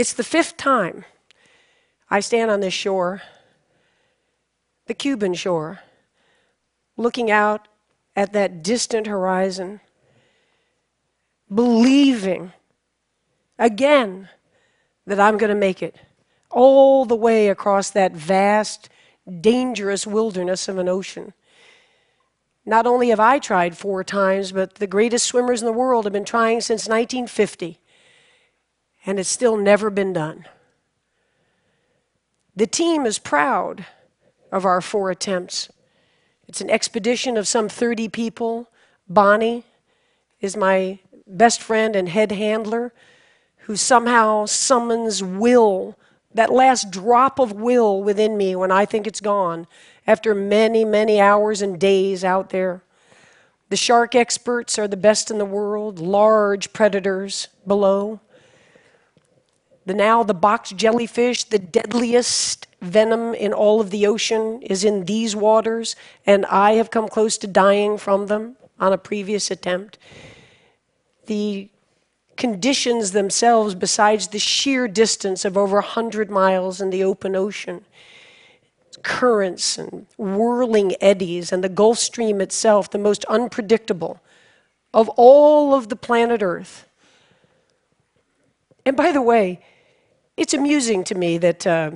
It's the fifth time I stand on this shore, the Cuban shore, looking out at that distant horizon, believing again that I'm going to make it all the way across that vast, dangerous wilderness of an ocean. Not only have I tried four times, but the greatest swimmers in the world have been trying since 1950, and it's still never been done. The team is proud of our four attempts. It's an expedition of some 30 people. Bonnie is my best friend and head handler who somehow summons will, that last drop of will within me when I think it's gone, after many, many hours and days out there. The shark experts are the best in the world, large predators below. The now the box jellyfish, the deadliest venom in all of the ocean is in these waters, and I have come close to dying from them on a previous attempt. The conditions themselves, besides the sheer distance of over 100 miles in the open ocean, currents and whirling eddies, and the Gulf Stream itself, the most unpredictable of all of the planet Earth. And by the way, it's amusing to me that uh,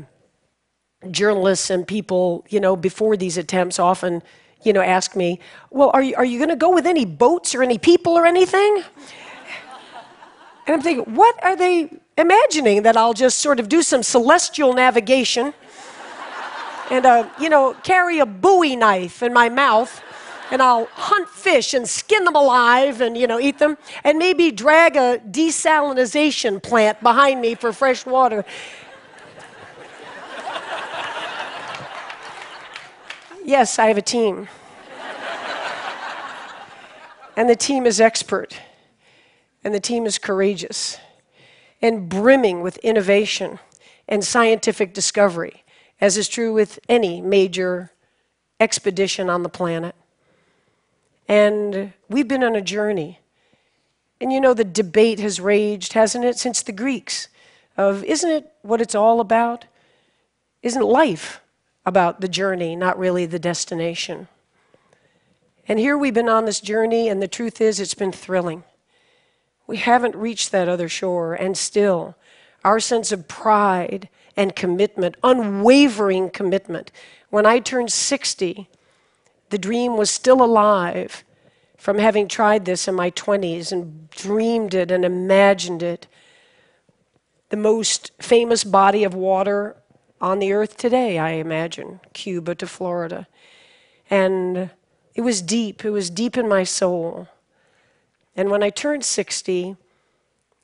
journalists and people, you know, before these attempts often, you know, ask me, well, are you, are you going to go with any boats or any people or anything? And I'm thinking, what are they imagining? That I'll just sort of do some celestial navigation and, uh, you know, carry a bowie knife in my mouth and I'll hunt fish and skin them alive and, you know, eat them and maybe drag a desalination plant behind me for fresh water. yes, I have a team. and the team is expert and the team is courageous and brimming with innovation and scientific discovery, as is true with any major expedition on the planet. And we've been on a journey. And you know, the debate has raged, hasn't it, since the Greeks of isn't it what it's all about? Isn't life about the journey, not really the destination? And here we've been on this journey, and the truth is, it's been thrilling. We haven't reached that other shore, and still, our sense of pride and commitment, unwavering commitment. When I turned 60, the dream was still alive from having tried this in my 20s and dreamed it and imagined it. The most famous body of water on the earth today, I imagine, Cuba to Florida. And it was deep, it was deep in my soul. And when I turned 60,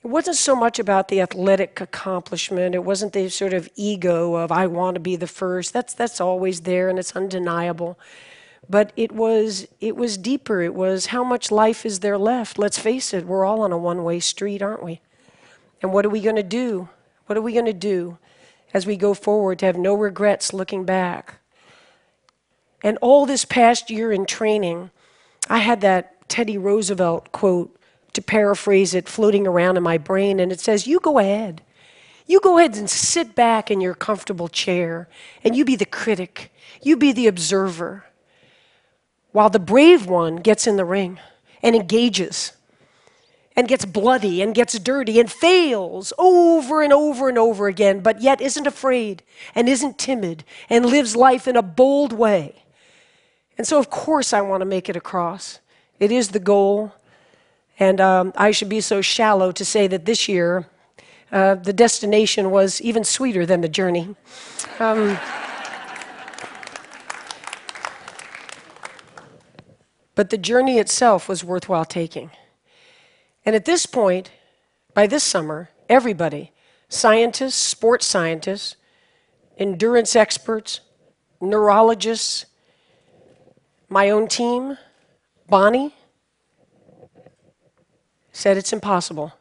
it wasn't so much about the athletic accomplishment. It wasn't the sort of ego of, I want to be the first. That's, that's always there and it's undeniable. But it was, it was deeper. It was how much life is there left? Let's face it, we're all on a one way street, aren't we? And what are we going to do? What are we going to do as we go forward to have no regrets looking back? And all this past year in training, I had that Teddy Roosevelt quote, to paraphrase it, floating around in my brain, and it says, You go ahead. You go ahead and sit back in your comfortable chair, and you be the critic, you be the observer, while the brave one gets in the ring and engages and gets bloody and gets dirty and fails over and over and over again, but yet isn't afraid and isn't timid and lives life in a bold way. And so, of course, I want to make it across. It is the goal. And um, I should be so shallow to say that this year, uh, the destination was even sweeter than the journey. Um, but the journey itself was worthwhile taking. And at this point, by this summer, everybody scientists, sports scientists, endurance experts, neurologists, my own team, Bonnie said it's impossible.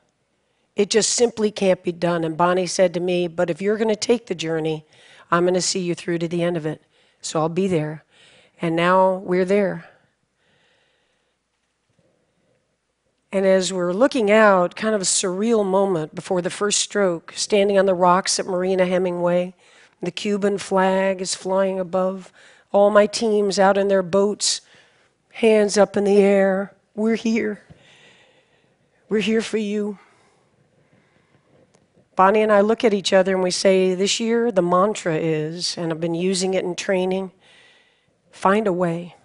It just simply can't be done. And Bonnie said to me, But if you're going to take the journey, I'm going to see you through to the end of it. So I'll be there. And now we're there. And as we're looking out, kind of a surreal moment before the first stroke, standing on the rocks at Marina Hemingway, the Cuban flag is flying above, all my teams out in their boats, hands up in the air. We're here. We're here for you. Bonnie and I look at each other and we say, This year, the mantra is, and I've been using it in training find a way.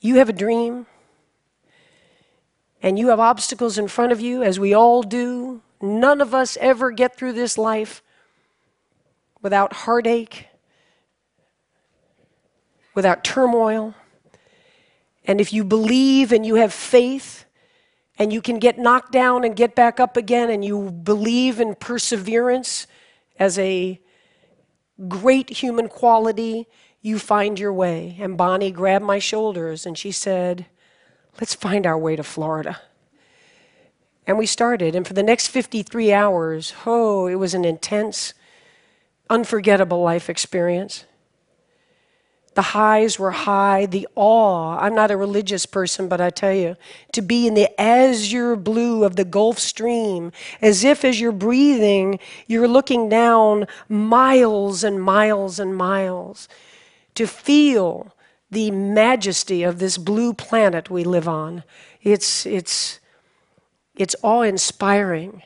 You have a dream, and you have obstacles in front of you, as we all do. None of us ever get through this life without heartache, without turmoil. And if you believe and you have faith, and you can get knocked down and get back up again, and you believe in perseverance as a great human quality, you find your way. And Bonnie grabbed my shoulders and she said, Let's find our way to Florida. And we started. And for the next 53 hours, oh, it was an intense, unforgettable life experience. The highs were high, the awe. I'm not a religious person, but I tell you, to be in the azure blue of the Gulf Stream, as if as you're breathing, you're looking down miles and miles and miles, to feel the majesty of this blue planet we live on. It's, it's, it's awe inspiring.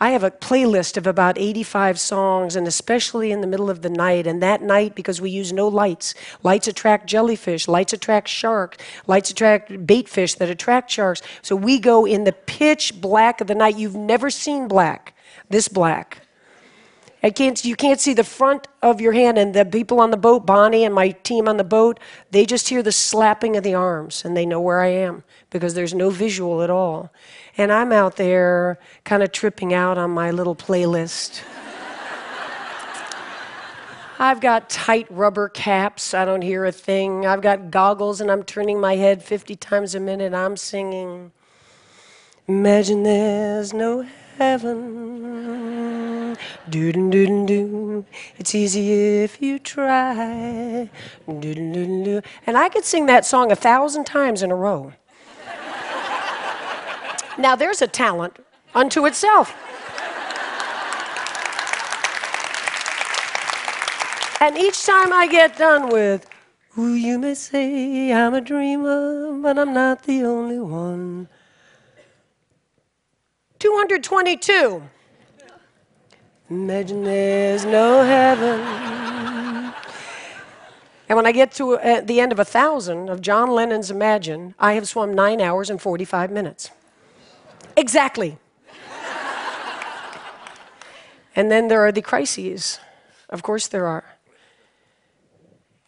I have a playlist of about 85 songs, and especially in the middle of the night. And that night, because we use no lights, lights attract jellyfish, lights attract sharks, lights attract bait fish that attract sharks. So we go in the pitch black of the night. You've never seen black, this black. I can't, you can't see the front of your hand, and the people on the boat, Bonnie and my team on the boat, they just hear the slapping of the arms and they know where I am because there's no visual at all. And I'm out there kind of tripping out on my little playlist. I've got tight rubber caps, I don't hear a thing. I've got goggles and I'm turning my head 50 times a minute. I'm singing, Imagine there's no heaven. Do do do do. It's easy if you try. Do do do do. And I could sing that song a thousand times in a row. now there's a talent unto itself. And each time I get done with, Ooh, you may say I'm a dreamer, but I'm not the only one. 222. Imagine there's no heaven. And when I get to uh, the end of a thousand of John Lennon's Imagine, I have swum nine hours and 45 minutes. Exactly. and then there are the crises. Of course, there are.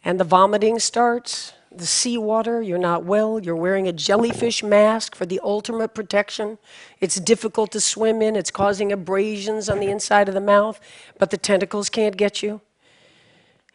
And the vomiting starts, the seawater, you're not well, you're wearing a jellyfish mask for the ultimate protection. It's difficult to swim in, it's causing abrasions on the inside of the mouth, but the tentacles can't get you.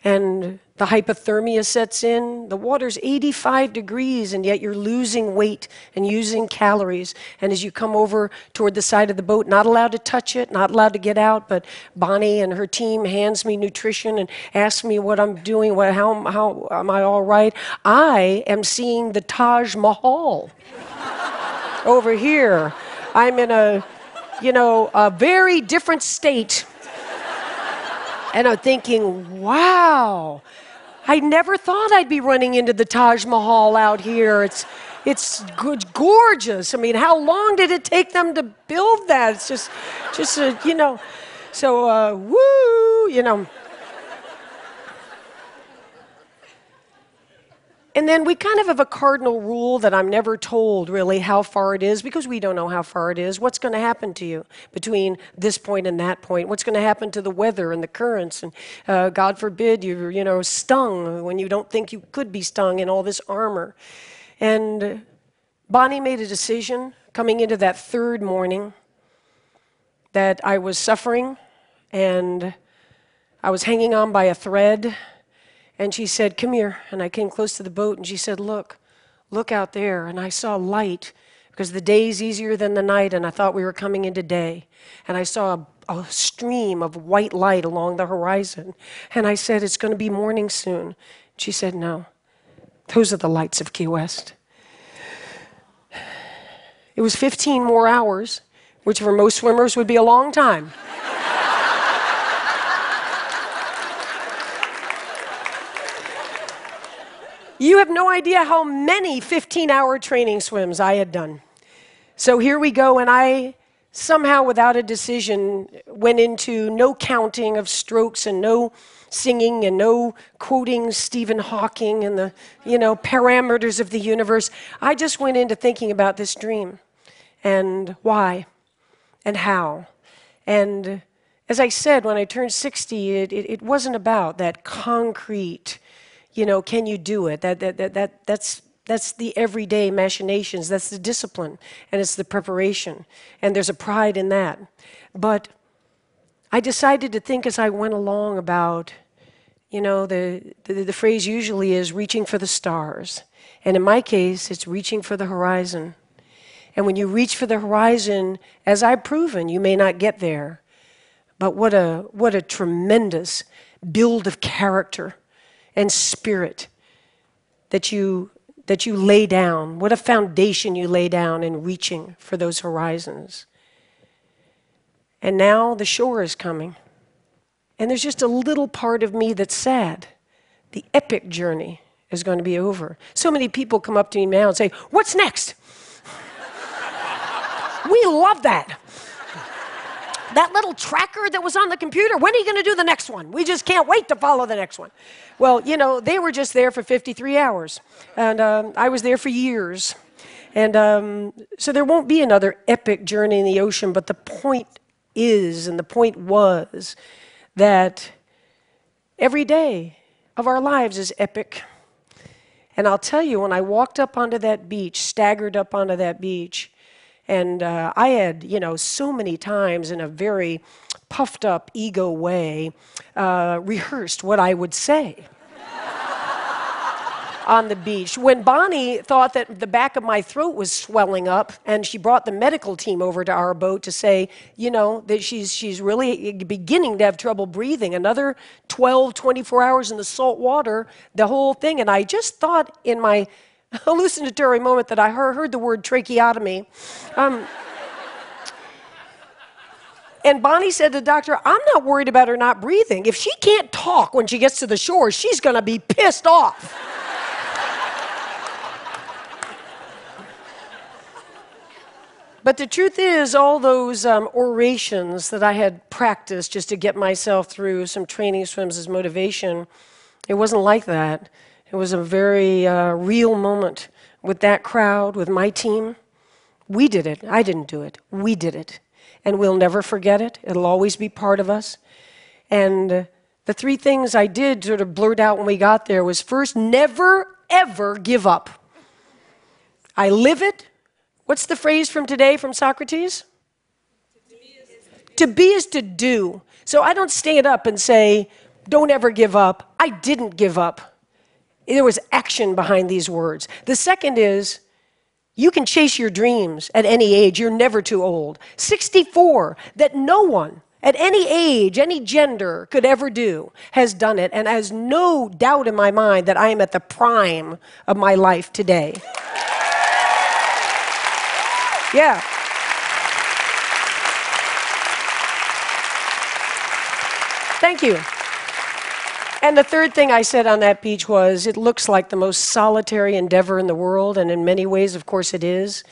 And the hypothermia sets in. The water's 85 degrees, and yet you're losing weight and using calories. And as you come over toward the side of the boat, not allowed to touch it, not allowed to get out, but Bonnie and her team hands me nutrition and asks me what I'm doing, what, how, how am I all right? I am seeing the Taj Mahal over here. I'm in a, you know, a very different state and I'm thinking, wow, I never thought I'd be running into the Taj Mahal out here. It's, it's good, gorgeous. I mean, how long did it take them to build that? It's just, just a, you know, so uh, woo, you know. And then we kind of have a cardinal rule that I'm never told really how far it is because we don't know how far it is. What's going to happen to you between this point and that point? What's going to happen to the weather and the currents? And uh, God forbid you're, you know, stung when you don't think you could be stung in all this armor. And Bonnie made a decision coming into that third morning that I was suffering and I was hanging on by a thread and she said, Come here. And I came close to the boat and she said, Look, look out there. And I saw light because the day is easier than the night, and I thought we were coming into day. And I saw a, a stream of white light along the horizon. And I said, It's going to be morning soon. She said, No, those are the lights of Key West. It was 15 more hours, which for most swimmers would be a long time. You have no idea how many 15 hour training swims I had done. So here we go, and I somehow, without a decision, went into no counting of strokes and no singing and no quoting Stephen Hawking and the, you know, parameters of the universe. I just went into thinking about this dream and why and how. And as I said, when I turned 60, it, it, it wasn't about that concrete, you know, can you do it? That, that, that, that, that's, that's the everyday machinations, that's the discipline, and it's the preparation. And there's a pride in that. But I decided to think as I went along about, you know, the, the, the, phrase usually is reaching for the stars. And in my case, it's reaching for the horizon. And when you reach for the horizon, as I've proven, you may not get there. But what a, what a tremendous build of character and spirit that you, that you lay down. What a foundation you lay down in reaching for those horizons. And now the shore is coming. And there's just a little part of me that's sad. The epic journey is going to be over. So many people come up to me now and say, What's next? we love that. That little tracker that was on the computer, when are you going to do the next one? We just can't wait to follow the next one. Well, you know, they were just there for 53 hours, and um, I was there for years. And um, so there won't be another epic journey in the ocean, but the point is, and the point was, that every day of our lives is epic. And I'll tell you, when I walked up onto that beach, staggered up onto that beach, and uh, I had, you know, so many times in a very puffed up ego way, uh, rehearsed what I would say on the beach. When Bonnie thought that the back of my throat was swelling up, and she brought the medical team over to our boat to say, you know, that she's, she's really beginning to have trouble breathing. Another 12, 24 hours in the salt water, the whole thing. And I just thought in my hallucinatory moment that I heard, the word tracheotomy. Um, and Bonnie said to the doctor, I'm not worried about her not breathing. If she can't talk when she gets to the shore, she's going to be pissed off. But the truth is, all those um, orations that I had practiced just to get myself through some training swims as motivation, it wasn't like that. It was a very uh, real moment with that crowd, with my team. We did it. I didn't do it. We did it. And we'll never forget it. It'll always be part of us. And uh, the three things I did sort of blurt out when we got there was first, never, ever give up. I live it, What's the phrase from today from Socrates? To be is to do. So I don't stand up and say, don't ever give up. I didn't give up. There was action behind these words. The second is, you can chase your dreams at any age. You're never too old. 64, that no one at any age, any gender could ever do, has done it, and has no doubt in my mind that I am at the prime of my life today. Yeah. Thank you. And the third thing I said on that beach was it looks like the most solitary endeavor in the world, and in many ways, of course, it is.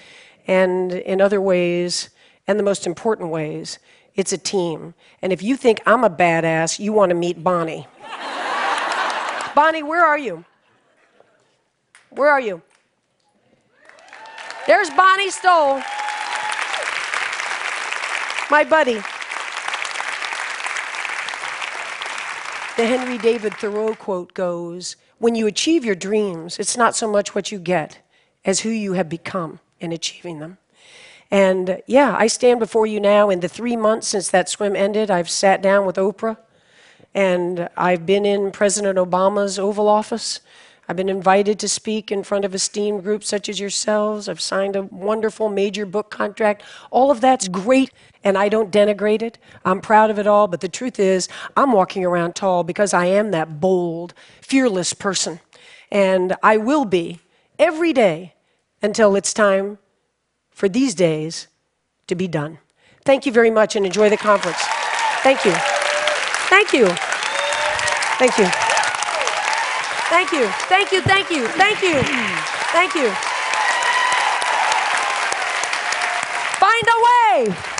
And in other ways, and the most important ways, it's a team. And if you think I'm a badass, you want to meet Bonnie. Bonnie, where are you? Where are you? There's Bonnie Stoll, my buddy. The Henry David Thoreau quote goes When you achieve your dreams, it's not so much what you get as who you have become in achieving them. And yeah, I stand before you now. In the three months since that swim ended, I've sat down with Oprah and I've been in President Obama's Oval Office. I've been invited to speak in front of esteemed groups such as yourselves. I've signed a wonderful major book contract. All of that's great, and I don't denigrate it. I'm proud of it all, but the truth is, I'm walking around tall because I am that bold, fearless person. And I will be every day until it's time for these days to be done. Thank you very much and enjoy the conference. Thank you. Thank you. Thank you. Thank you. Thank you. Thank you. Thank you. Thank you. Find a way.